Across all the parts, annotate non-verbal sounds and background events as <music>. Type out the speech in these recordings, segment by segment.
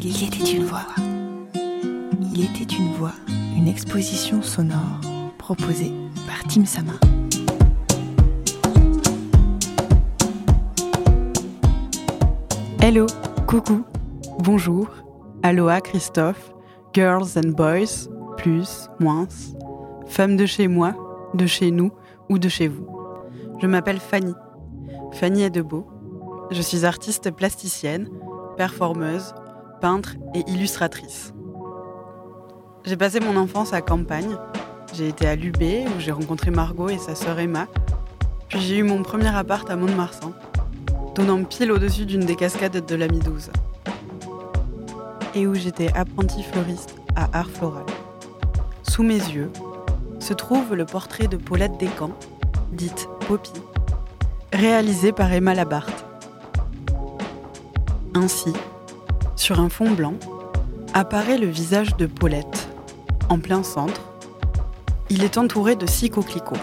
Il était une voix. Il était une voix, une exposition sonore proposée par Tim Sama. Hello, coucou, bonjour, aloha Christophe, girls and boys, plus, moins, femmes de chez moi, de chez nous ou de chez vous. Je m'appelle Fanny, Fanny Edebeau. Je suis artiste plasticienne, performeuse, peintre et illustratrice. J'ai passé mon enfance à campagne. J'ai été à l'UB où j'ai rencontré Margot et sa sœur Emma. Puis j'ai eu mon premier appart à Mont-de-Marsan, donnant pile au-dessus d'une des cascades de la Midouze. Et où j'étais apprentie fleuriste à Art Floral. Sous mes yeux se trouve le portrait de Paulette Descamps, dite Poppy, réalisé par Emma Labarthe. Ainsi, sur un fond blanc, apparaît le visage de Paulette, en plein centre. Il est entouré de six coquelicots.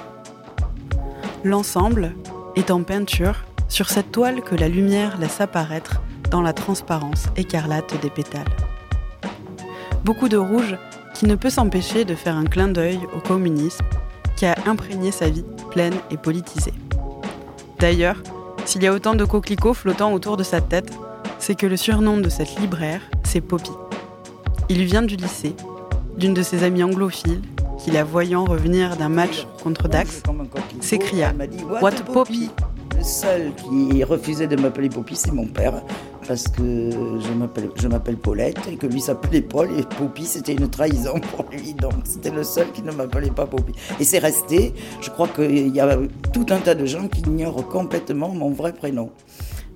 L'ensemble est en peinture sur cette toile que la lumière laisse apparaître dans la transparence écarlate des pétales. Beaucoup de rouge qui ne peut s'empêcher de faire un clin d'œil au communisme qui a imprégné sa vie pleine et politisée. D'ailleurs, s'il y a autant de coquelicots flottant autour de sa tête, c'est que le surnom de cette libraire, c'est Poppy. Il vient du lycée, d'une de ses amies anglophiles, qui la voyant revenir d'un match contre Dax, s'écria What Poppy Le seul qui refusait de m'appeler Poppy, c'est mon père, parce que je m'appelle Paulette et que lui s'appelait Paul et Poppy c'était une trahison pour lui, donc c'était le seul qui ne m'appelait pas Poppy. Et c'est resté, je crois qu'il y a tout un tas de gens qui ignorent complètement mon vrai prénom.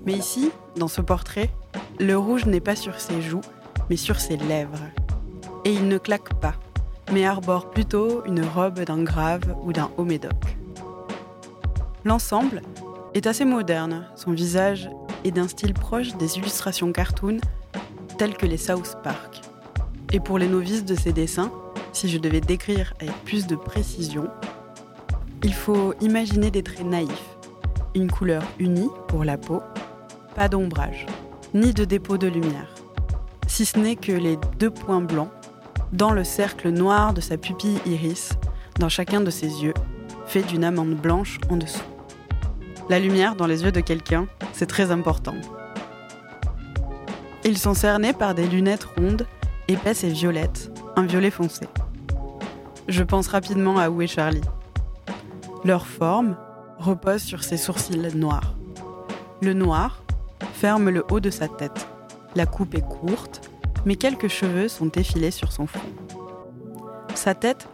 Mais ici, dans ce portrait, le rouge n'est pas sur ses joues, mais sur ses lèvres. Et il ne claque pas, mais arbore plutôt une robe d'un grave ou d'un haut médoc. L'ensemble est assez moderne, son visage est d'un style proche des illustrations cartoon telles que les South Park. Et pour les novices de ces dessins, si je devais décrire avec plus de précision, il faut imaginer des traits naïfs, une couleur unie pour la peau pas d'ombrage, ni de dépôt de lumière, si ce n'est que les deux points blancs dans le cercle noir de sa pupille iris, dans chacun de ses yeux, fait d'une amande blanche en dessous. La lumière dans les yeux de quelqu'un, c'est très important. Ils sont cernés par des lunettes rondes, épaisses et violettes, un violet foncé. Je pense rapidement à Où est Charlie? Leur forme repose sur ses sourcils noirs. Le noir, ferme le haut de sa tête. La coupe est courte, mais quelques cheveux sont effilés sur son front. Sa tête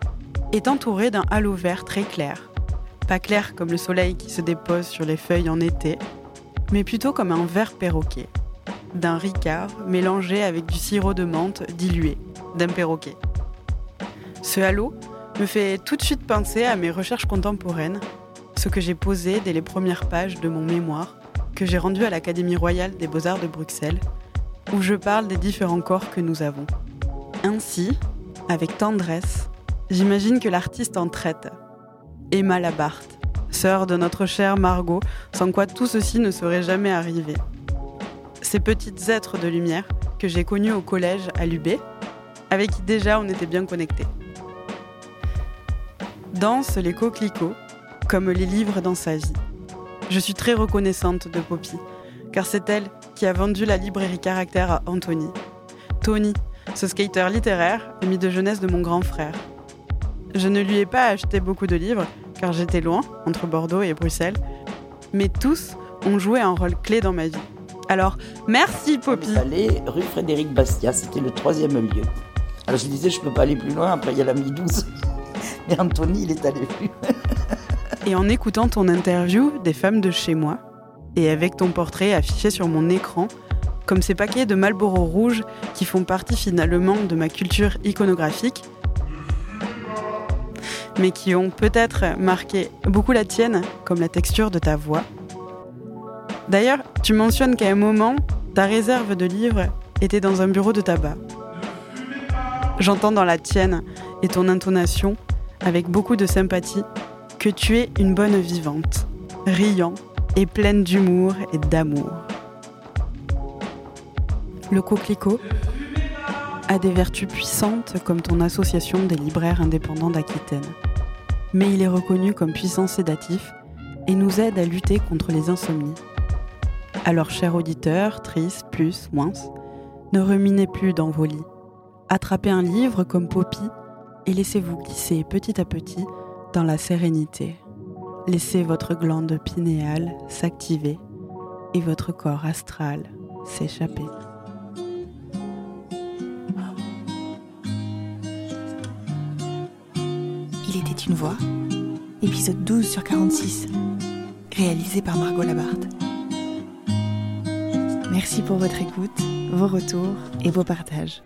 est entourée d'un halo vert très clair. Pas clair comme le soleil qui se dépose sur les feuilles en été, mais plutôt comme un vert perroquet. D'un ricard mélangé avec du sirop de menthe dilué, d'un perroquet. Ce halo me fait tout de suite penser à mes recherches contemporaines, ce que j'ai posé dès les premières pages de mon mémoire que j'ai rendu à l'Académie royale des beaux-arts de Bruxelles, où je parle des différents corps que nous avons. Ainsi, avec tendresse, j'imagine que l'artiste en traite. Emma Labarthe, sœur de notre chère Margot, sans quoi tout ceci ne serait jamais arrivé. Ces petites êtres de lumière que j'ai connus au collège à l'UB, avec qui déjà on était bien connectés. Danse les coquelicots, comme les livres dans sa vie. Je suis très reconnaissante de Poppy, car c'est elle qui a vendu la librairie Caractère à Anthony. Tony, ce skater littéraire, ami de jeunesse de mon grand frère. Je ne lui ai pas acheté beaucoup de livres, car j'étais loin, entre Bordeaux et Bruxelles, mais tous ont joué un rôle clé dans ma vie. Alors, merci Poppy. Aller rue Frédéric Bastia, c'était le troisième lieu. Alors je disais, je peux pas aller plus loin, après il y a la Mi-12. <laughs> Mais Anthony, il est allé plus. <laughs> Et en écoutant ton interview des femmes de chez moi, et avec ton portrait affiché sur mon écran, comme ces paquets de Marlboro rouge qui font partie finalement de ma culture iconographique, mais qui ont peut-être marqué beaucoup la tienne, comme la texture de ta voix. D'ailleurs, tu mentionnes qu'à un moment, ta réserve de livres était dans un bureau de tabac. J'entends dans la tienne et ton intonation, avec beaucoup de sympathie, que tu es une bonne vivante, riant et pleine d'humour et d'amour. Le coquelicot a des vertus puissantes comme ton association des libraires indépendants d'Aquitaine. Mais il est reconnu comme puissant sédatif et nous aide à lutter contre les insomnies. Alors, chers auditeurs, tristes, plus, moins, ne ruminez plus dans vos lits. Attrapez un livre comme Poppy et laissez-vous glisser petit à petit dans la sérénité. Laissez votre glande pinéale s'activer et votre corps astral s'échapper. Il était une voix, épisode 12 sur 46, réalisé par Margot Labarthe. Merci pour votre écoute, vos retours et vos partages.